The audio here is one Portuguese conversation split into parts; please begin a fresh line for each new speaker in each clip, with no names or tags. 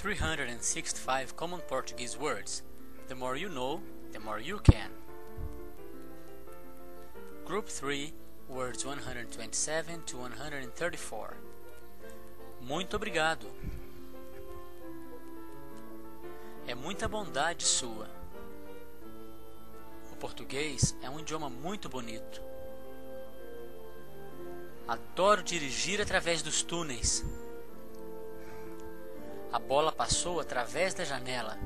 365 common Portuguese words. The more you know, the more you can. Group 3, words 127 to 134. Muito obrigado. É muita bondade sua. O português é um idioma muito bonito. Adoro dirigir através dos túneis. A bola passou através da janela.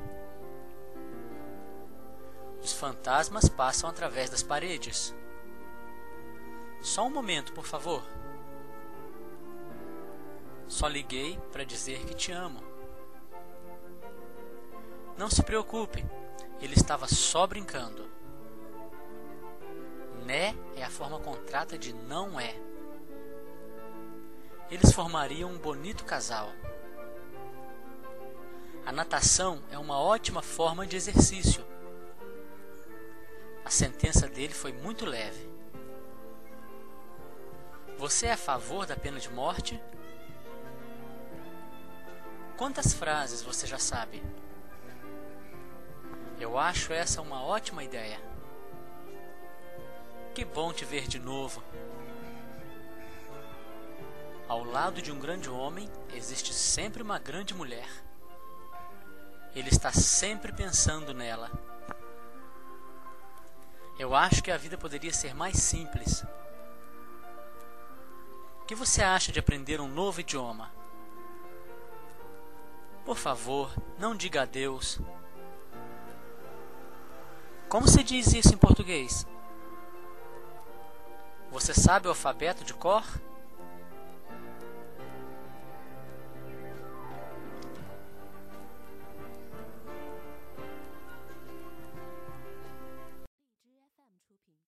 Os fantasmas passam através das paredes. Só um momento, por favor. Só liguei para dizer que te amo. Não se preocupe, ele estava só brincando. Né é a forma contrata de não é. Eles formariam um bonito casal. A natação é uma ótima forma de exercício. A sentença dele foi muito leve. Você é a favor da pena de morte? Quantas frases você já sabe? Eu acho essa uma ótima ideia. Que bom te ver de novo. Ao lado de um grande homem existe sempre uma grande mulher. Ele está sempre pensando nela. Eu acho que a vida poderia ser mais simples. O que você acha de aprender um novo idioma? Por favor, não diga adeus. Como se diz isso em português? Você sabe o alfabeto de cor?